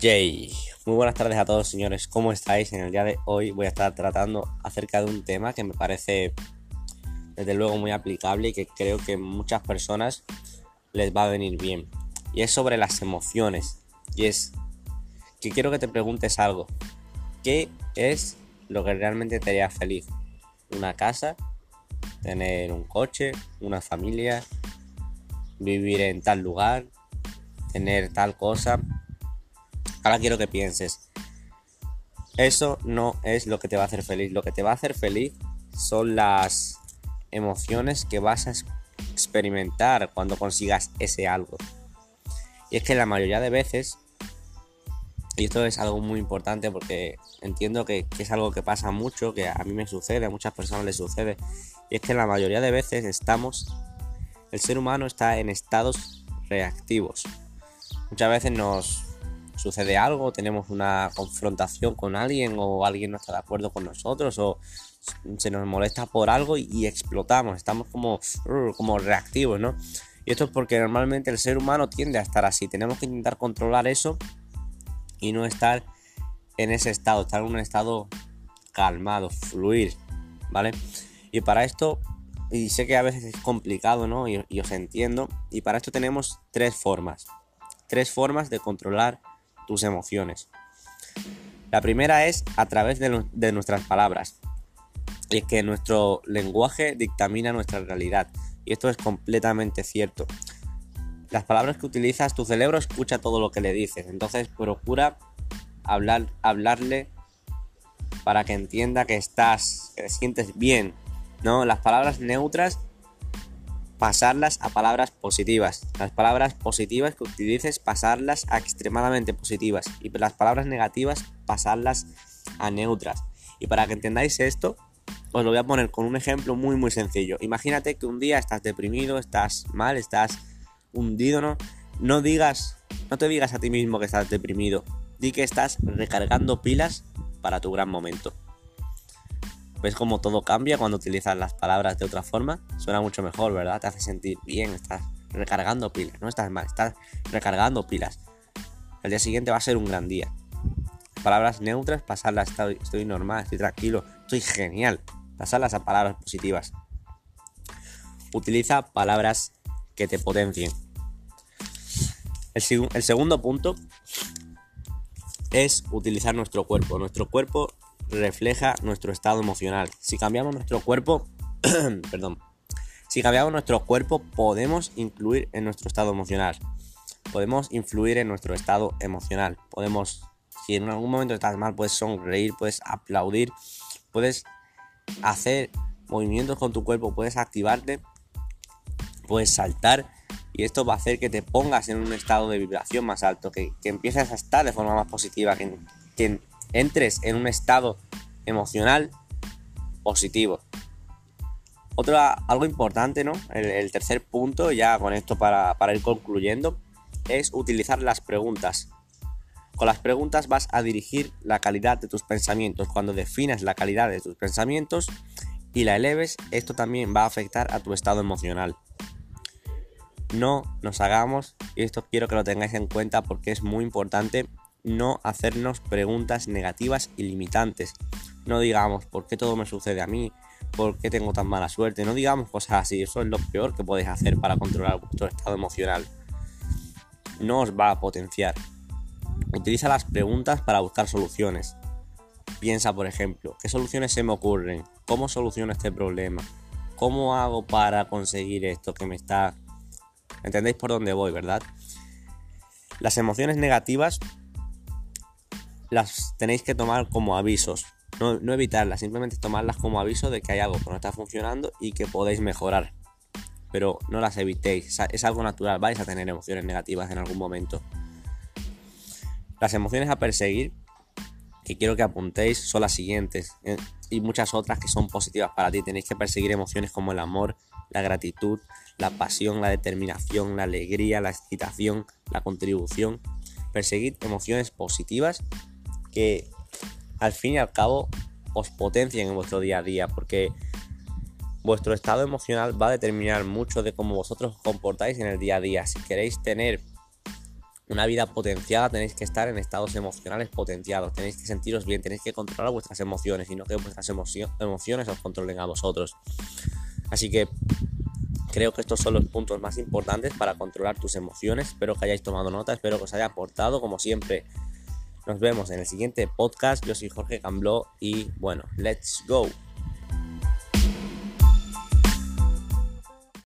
Jay, muy buenas tardes a todos señores, ¿cómo estáis? En el día de hoy voy a estar tratando acerca de un tema que me parece desde luego muy aplicable y que creo que muchas personas les va a venir bien. Y es sobre las emociones. Y es que quiero que te preguntes algo. ¿Qué es lo que realmente te haría feliz? ¿Una casa? ¿Tener un coche? ¿Una familia? ¿Vivir en tal lugar? ¿Tener tal cosa? Ahora quiero que pienses. Eso no es lo que te va a hacer feliz. Lo que te va a hacer feliz son las emociones que vas a experimentar cuando consigas ese algo. Y es que la mayoría de veces, y esto es algo muy importante porque entiendo que, es algo que pasa mucho, que a mí me sucede, a muchas personas les sucede, y es que la mayoría de veces estamos, el ser humano está en estados reactivos. Muchas veces nos sucede algo, tenemos una confrontación con alguien o alguien no está de acuerdo con nosotros o se nos molesta por algo y, explotamos, estamos como, como reactivos, ¿no? Y esto es porque normalmente el ser humano tiende a estar así, tenemos que intentar controlar eso y no estar en ese estado, estar en un estado calmado, fluir, ¿vale? Y para esto, y sé que a veces es complicado, ¿no? Y os entiendo, y para esto tenemos tres formas, tres formas de controlar tus emociones. La primera es a través de, nuestras palabras. Y es que nuestro lenguaje dictamina nuestra realidad. Y esto es completamente cierto. Las palabras que utilizas, tu cerebro escucha todo lo que le dices. Entonces procura hablar, hablarle para que entienda que estás, que te sientes bien. ¿no? Las palabras neutras pasarlas a palabras positivas. Las palabras positivas que utilices, pasarlas a extremadamente positivas. Y las palabras negativas, pasarlas a neutras. Y para que entendáis esto, os lo voy a poner con un ejemplo muy muy sencillo. Imagínate que un día estás deprimido, estás mal, estás hundido, ¿no? No digas, no te digas a ti mismo que estás deprimido. Di que estás recargando pilas para tu gran momento. ¿Ves cómo todo cambia cuando utilizas las palabras de otra forma? Suena mucho mejor, ¿verdad? Te hace sentir bien, estás recargando pilas, no estás mal, estás recargando pilas. El día siguiente va a ser un gran día. Palabras neutras, pasarlas, estoy, estoy normal, estoy tranquilo, estoy genial. Pasarlas a palabras positivas. Utiliza palabras que te potencien. El, el segundo punto es utilizar nuestro cuerpo. Nuestro cuerpo refleja nuestro estado emocional. Si cambiamos nuestro cuerpo, perdón, si cambiamos nuestro cuerpo podemos incluir en nuestro estado emocional. Podemos influir en nuestro estado emocional. Podemos, si en algún momento estás mal, puedes sonreír, puedes aplaudir, puedes hacer movimientos con tu cuerpo, puedes activarte, puedes saltar y esto va a hacer que te pongas en un estado de vibración más alto, que, empieces a estar de forma más positiva, que, que entres en un estado emocional positivo. Otra, algo importante, ¿no? El, tercer punto, ya con esto para, para ir concluyendo, es utilizar las preguntas. Con las preguntas vas a dirigir la calidad de tus pensamientos. Cuando definas la calidad de tus pensamientos y la eleves, esto también va a afectar a tu estado emocional. No nos hagamos, y esto quiero que lo tengáis en cuenta porque es muy importante, no hacernos preguntas negativas y limitantes. No digamos, ¿por qué todo me sucede a mí? ¿Por qué tengo tan mala suerte? No digamos cosas así, eso es lo peor que podéis hacer para controlar vuestro estado emocional. No os va a potenciar. Utiliza las preguntas para buscar soluciones. Piensa, por ejemplo, ¿qué soluciones se me ocurren? ¿Cómo soluciono este problema? ¿Cómo hago para conseguir esto que me está... ¿Entendéis por dónde voy, verdad? Las emociones negativas las tenéis que tomar como avisos. No, evitarlas, simplemente tomarlas como aviso de que hay algo que no está funcionando y que podéis mejorar. Pero no las evitéis, es algo natural, vais a tener emociones negativas en algún momento. Las emociones a perseguir, que quiero que apuntéis, son las siguientes. Eh, y muchas otras que son positivas para ti. Tenéis que perseguir emociones como el amor, la gratitud, la pasión, la determinación, la alegría, la excitación, la contribución. Perseguid emociones positivas que al fin y al cabo os potencien en vuestro día a día, porque vuestro estado emocional va a determinar mucho de cómo vosotros os comportáis en el día a día. Si queréis tener una vida potenciada tenéis que estar en estados emocionales potenciados, tenéis que sentiros bien, tenéis que controlar vuestras emociones y no que vuestras emociones os controlen a vosotros. Así que creo que estos son los puntos más importantes para controlar tus emociones. Espero que hayáis tomado nota, espero que os haya aportado. Como siempre, nos vemos en el siguiente podcast. Yo soy Jorge Cambló y bueno, let's go.